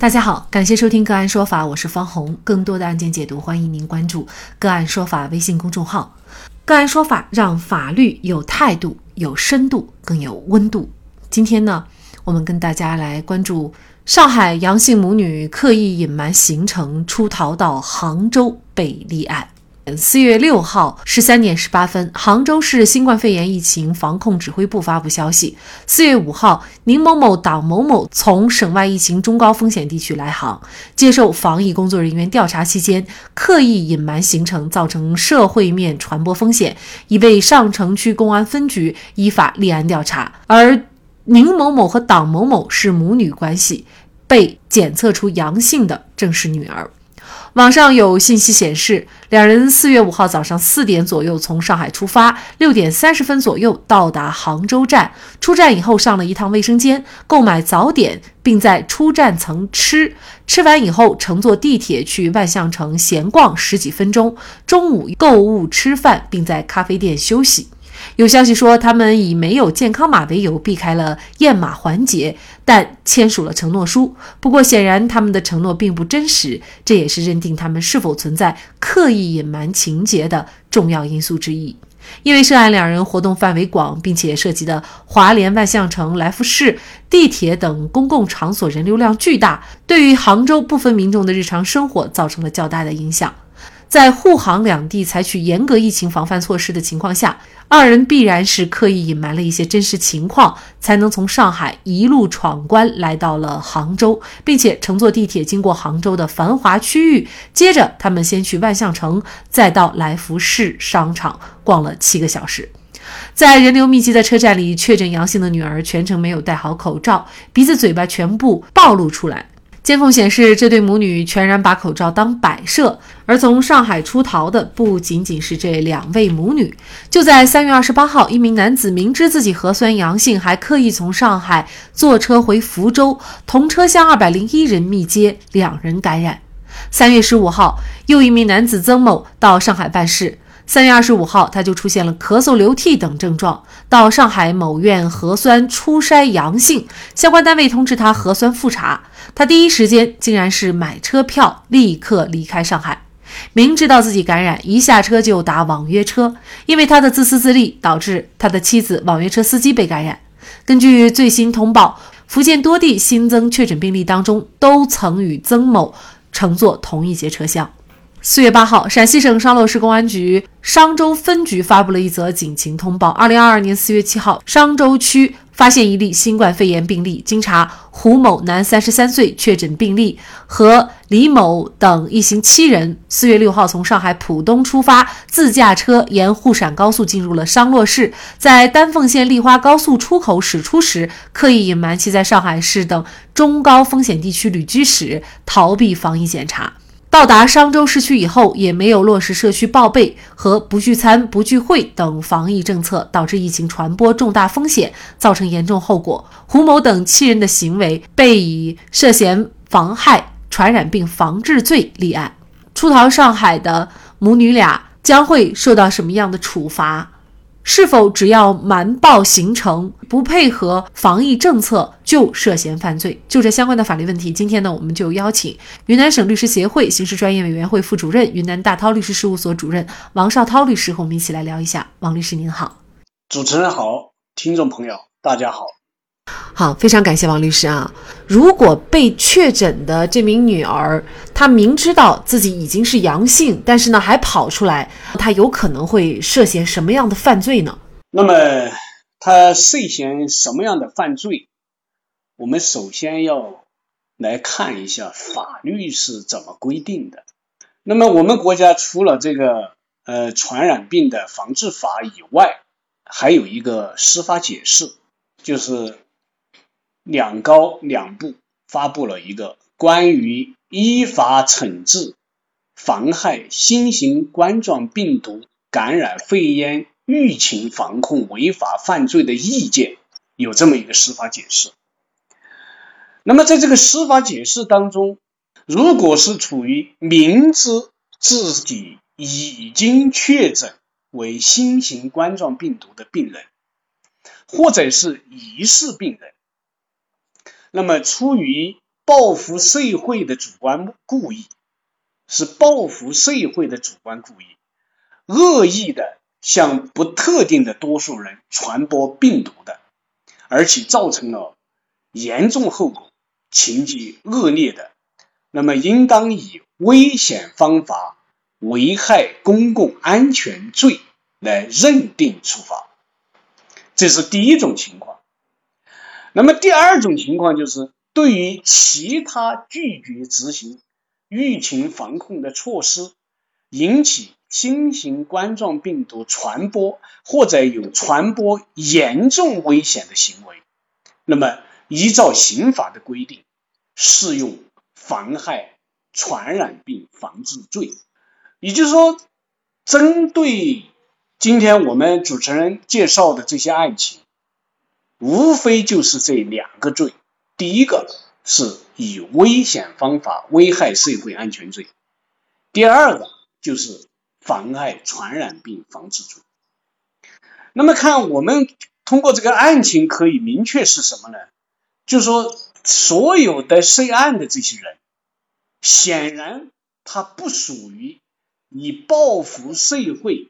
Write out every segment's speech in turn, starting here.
大家好，感谢收听个案说法，我是方红。更多的案件解读，欢迎您关注个案说法微信公众号。个案说法让法律有态度、有深度、更有温度。今天呢，我们跟大家来关注上海杨姓母女刻意隐瞒行程出逃到杭州被立案。四月六号十三点十八分，杭州市新冠肺炎疫情防控指挥部发布消息：四月五号，宁某某、党某某从省外疫情中高风险地区来杭，接受防疫工作人员调查期间，刻意隐瞒行程，造成社会面传播风险，已被上城区公安分局依法立案调查。而宁某某和党某某是母女关系，被检测出阳性的正是女儿。网上有信息显示，两人四月五号早上四点左右从上海出发，六点三十分左右到达杭州站。出站以后上了一趟卫生间，购买早点，并在出站层吃。吃完以后乘坐地铁去万象城闲逛十几分钟。中午购物吃饭，并在咖啡店休息。有消息说，他们以没有健康码为由避开了验码环节，但签署了承诺书。不过，显然他们的承诺并不真实，这也是认定他们是否存在刻意隐瞒情节的重要因素之一。因为涉案两人活动范围广，并且涉及的华联万象城、来福士、地铁等公共场所人流量巨大，对于杭州部分民众的日常生活造成了较大的影响。在沪杭两地采取严格疫情防范措施的情况下，二人必然是刻意隐瞒了一些真实情况，才能从上海一路闯关来到了杭州，并且乘坐地铁经过杭州的繁华区域。接着，他们先去万象城，再到来福士商场逛了七个小时。在人流密集的车站里，确诊阳性的女儿全程没有戴好口罩，鼻子、嘴巴全部暴露出来。监控显示，这对母女全然把口罩当摆设。而从上海出逃的不仅仅是这两位母女。就在三月二十八号，一名男子明知自己核酸阳性，还刻意从上海坐车回福州，同车厢二百零一人密接，两人感染。三月十五号，又一名男子曾某到上海办事。三月二十五号，他就出现了咳嗽、流涕等症状，到上海某院核酸初筛阳性，相关单位通知他核酸复查，他第一时间竟然是买车票，立刻离开上海。明知道自己感染，一下车就打网约车，因为他的自私自利，导致他的妻子网约车司机被感染。根据最新通报，福建多地新增确诊病例当中，都曾与曾某乘坐同一节车厢。四月八号，陕西省商洛市公安局商州分局发布了一则警情通报：二零二二年四月七号，商州区发现一例新冠肺炎病例，经查，胡某男，三十三岁，确诊病例和李某等一行七人，四月六号从上海浦东出发，自驾车沿沪陕高速进入了商洛市，在丹凤县丽花高速出口驶出时，刻意隐瞒其在上海市等中高风险地区旅居史，逃避防疫检查。到达商州市区以后，也没有落实社区报备和不聚餐、不聚会等防疫政策，导致疫情传播重大风险，造成严重后果。胡某等七人的行为被以涉嫌妨害传染病防治罪立案。出逃上海的母女俩将会受到什么样的处罚？是否只要瞒报行程、不配合防疫政策就涉嫌犯罪？就这相关的法律问题，今天呢，我们就邀请云南省律师协会刑事专业委员会副主任、云南大韬律师事务所主任王绍涛律师和我们一起来聊一下。王律师您好，主持人好，听众朋友大家好。好，非常感谢王律师啊！如果被确诊的这名女儿，她明知道自己已经是阳性，但是呢还跑出来，她有可能会涉嫌什么样的犯罪呢？那么她涉嫌什么样的犯罪？我们首先要来看一下法律是怎么规定的。那么我们国家除了这个呃传染病的防治法以外，还有一个司法解释，就是。两高两部发布了一个关于依法惩治妨害新型冠状病毒感染肺炎疫情防控违法犯罪的意见，有这么一个司法解释。那么在这个司法解释当中，如果是处于明知自己已经确诊为新型冠状病毒的病人，或者是疑似病人。那么，出于报复社会的主观故意，是报复社会的主观故意，恶意的向不特定的多数人传播病毒的，而且造成了严重后果，情节恶劣的，那么应当以危险方法危害公共安全罪来认定处罚。这是第一种情况。那么第二种情况就是，对于其他拒绝执行疫情防控的措施，引起新型冠状病毒传播或者有传播严重危险的行为，那么依照刑法的规定，适用妨害传染病防治罪。也就是说，针对今天我们主持人介绍的这些案情。无非就是这两个罪，第一个是以危险方法危害社会安全罪，第二个就是妨害传染病防治罪。那么看我们通过这个案情可以明确是什么呢？就是说所有的涉案的这些人，显然他不属于以报复社会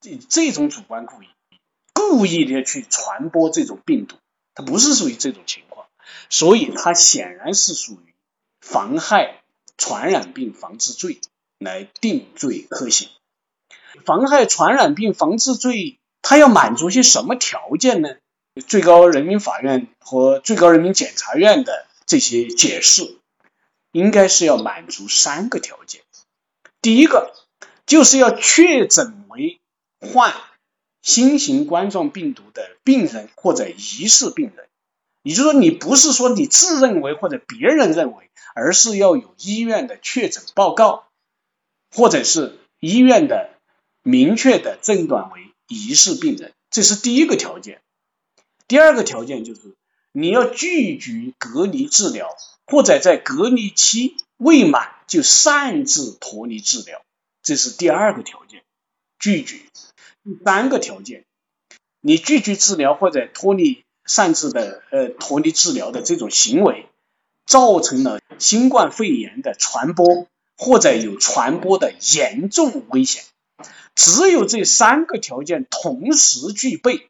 这这种主观故意。故意的去传播这种病毒，它不是属于这种情况，所以它显然是属于妨害传染病防治罪来定罪科刑。妨害传染病防治罪，它要满足些什么条件呢？最高人民法院和最高人民检察院的这些解释，应该是要满足三个条件。第一个，就是要确诊为患。新型冠状病毒的病人或者疑似病人，也就是说，你不是说你自认为或者别人认为，而是要有医院的确诊报告，或者是医院的明确的诊断为疑似病人，这是第一个条件。第二个条件就是你要拒绝隔离治疗，或者在隔离期未满就擅自脱离治疗，这是第二个条件，拒绝。第三个条件，你拒绝治疗或者脱离擅自的呃脱离治疗的这种行为，造成了新冠肺炎的传播或者有传播的严重危险。只有这三个条件同时具备，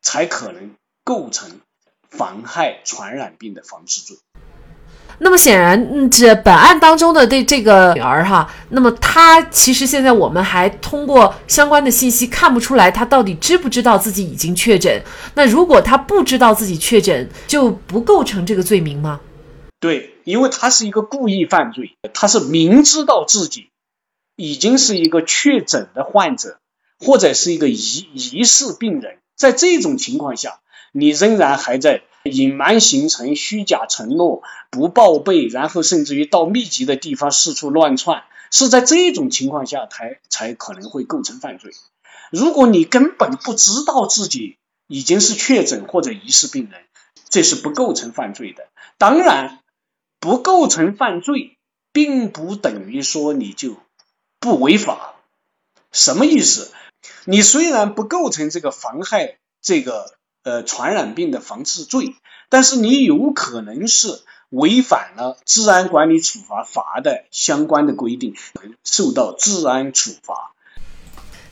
才可能构成妨害传染病的防治罪。那么显然，这本案当中的这这个女儿哈，那么她其实现在我们还通过相关的信息看不出来她到底知不知道自己已经确诊。那如果她不知道自己确诊，就不构成这个罪名吗？对，因为他是一个故意犯罪，他是明知道自己已经是一个确诊的患者，或者是一个疑疑似病人，在这种情况下，你仍然还在。隐瞒行程、虚假承诺、不报备，然后甚至于到密集的地方四处乱窜，是在这种情况下才才可能会构成犯罪。如果你根本不知道自己已经是确诊或者疑似病人，这是不构成犯罪的。当然，不构成犯罪，并不等于说你就不违法。什么意思？你虽然不构成这个妨害这个。呃，传染病的防治罪，但是你有可能是违反了治安管理处罚法的相关的规定，受到治安处罚。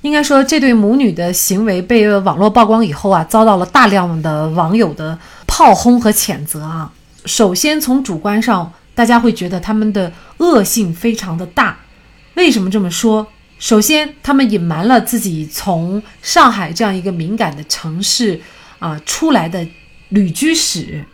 应该说，这对母女的行为被网络曝光以后啊，遭到了大量的网友的炮轰和谴责啊。首先，从主观上，大家会觉得他们的恶性非常的大。为什么这么说？首先，他们隐瞒了自己从上海这样一个敏感的城市。啊，出来的旅居史，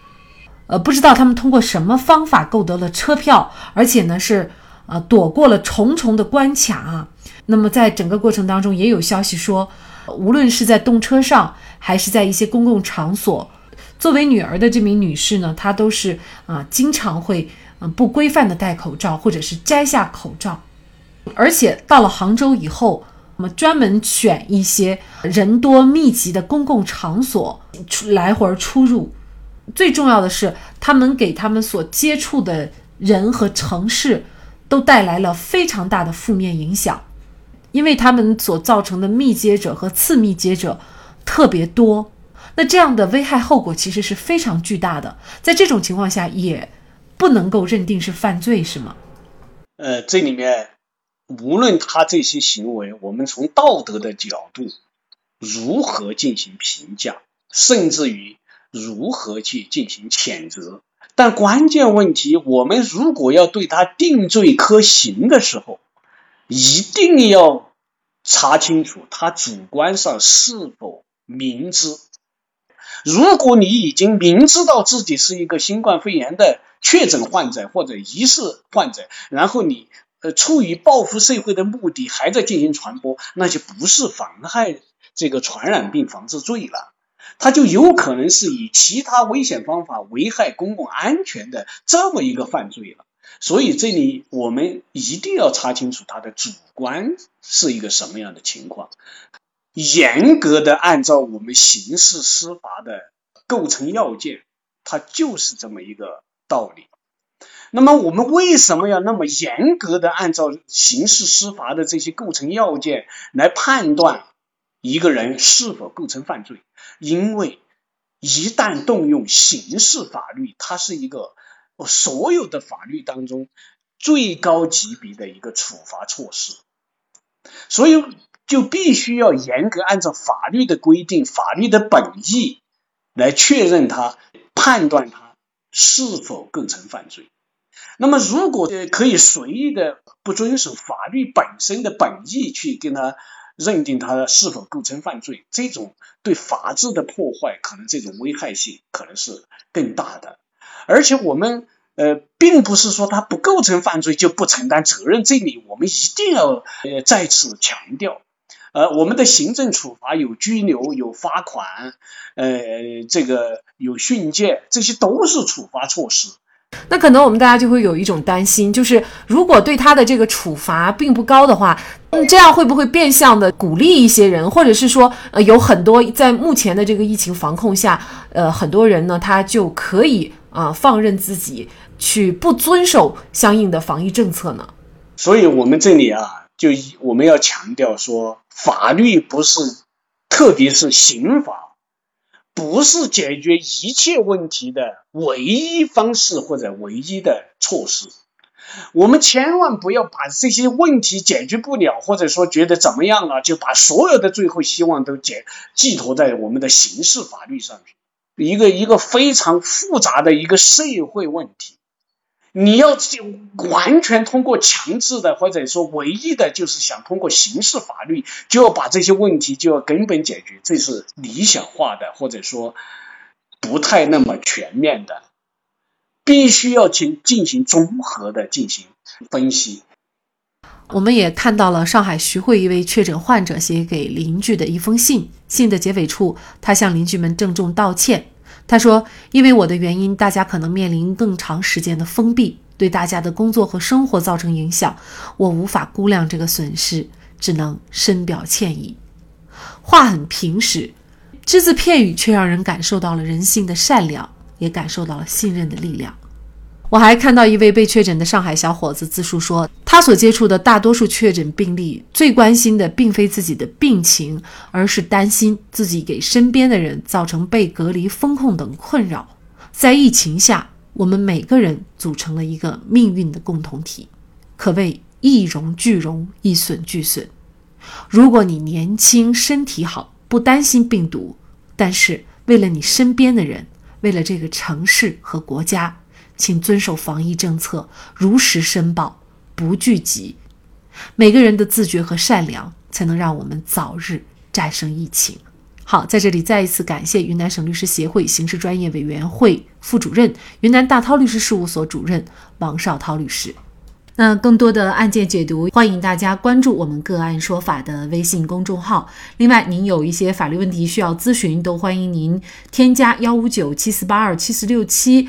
呃，不知道他们通过什么方法购得了车票，而且呢是呃躲过了重重的关卡啊。那么在整个过程当中，也有消息说，无论是在动车上，还是在一些公共场所，作为女儿的这名女士呢，她都是啊经常会嗯不规范的戴口罩，或者是摘下口罩，而且到了杭州以后。那么专门选一些人多密集的公共场所出来回出入，最重要的是，他们给他们所接触的人和城市都带来了非常大的负面影响，因为他们所造成的密接者和次密接者特别多，那这样的危害后果其实是非常巨大的。在这种情况下，也不能够认定是犯罪，是吗？呃，这里面无论他这些行为，我们从道德的角度如何进行评价，甚至于如何去进行谴责，但关键问题，我们如果要对他定罪科刑的时候，一定要查清楚他主观上是否明知。如果你已经明知道自己是一个新冠肺炎的确诊患者或者疑似患者，然后你呃出于报复社会的目的还在进行传播，那就不是妨害这个传染病防治罪了，它就有可能是以其他危险方法危害公共安全的这么一个犯罪了。所以这里我们一定要查清楚他的主观是一个什么样的情况，严格的按照我们刑事司法的构成要件，它就是这么一个道理。那么我们为什么要那么严格的按照刑事司法的这些构成要件来判断一个人是否构成犯罪？因为一旦动用刑事法律，它是一个。所有的法律当中最高级别的一个处罚措施，所以就必须要严格按照法律的规定、法律的本意来确认他、判断他是否构成犯罪。那么，如果呃可以随意的不遵守法律本身的本意去跟他认定他是否构成犯罪，这种对法治的破坏，可能这种危害性可能是更大的。而且我们呃，并不是说他不构成犯罪就不承担责任，这里我们一定要呃再次强调，呃，我们的行政处罚有拘留、有罚款，呃，这个有训诫，这些都是处罚措施。那可能我们大家就会有一种担心，就是如果对他的这个处罚并不高的话，嗯，这样会不会变相的鼓励一些人，或者是说，呃，有很多在目前的这个疫情防控下，呃，很多人呢，他就可以。啊，放任自己去不遵守相应的防疫政策呢？所以，我们这里啊，就我们要强调说，法律不是，特别是刑法，不是解决一切问题的唯一方式或者唯一的措施。我们千万不要把这些问题解决不了，或者说觉得怎么样了，就把所有的最后希望都解寄托在我们的刑事法律上去。一个一个非常复杂的一个社会问题，你要完全通过强制的，或者说唯一的，就是想通过刑事法律就要把这些问题就要根本解决，这是理想化的，或者说不太那么全面的，必须要进进行综合的进行分析。我们也看到了上海徐汇一位确诊患者写给邻居的一封信，信的结尾处，他向邻居们郑重道歉。他说：“因为我的原因，大家可能面临更长时间的封闭，对大家的工作和生活造成影响，我无法估量这个损失，只能深表歉意。”话很平实，只字片语却让人感受到了人性的善良，也感受到了信任的力量。我还看到一位被确诊的上海小伙子自述说，他所接触的大多数确诊病例最关心的并非自己的病情，而是担心自己给身边的人造成被隔离、封控等困扰。在疫情下，我们每个人组成了一个命运的共同体，可谓一荣俱荣，一损俱损。如果你年轻、身体好，不担心病毒，但是为了你身边的人，为了这个城市和国家。请遵守防疫政策，如实申报，不聚集。每个人的自觉和善良，才能让我们早日战胜疫情。好，在这里再一次感谢云南省律师协会刑事专业委员会副主任、云南大韬律师事务所主任王绍涛律师。那更多的案件解读，欢迎大家关注我们“个案说法”的微信公众号。另外，您有一些法律问题需要咨询，都欢迎您添加幺五九七四八二七四六七。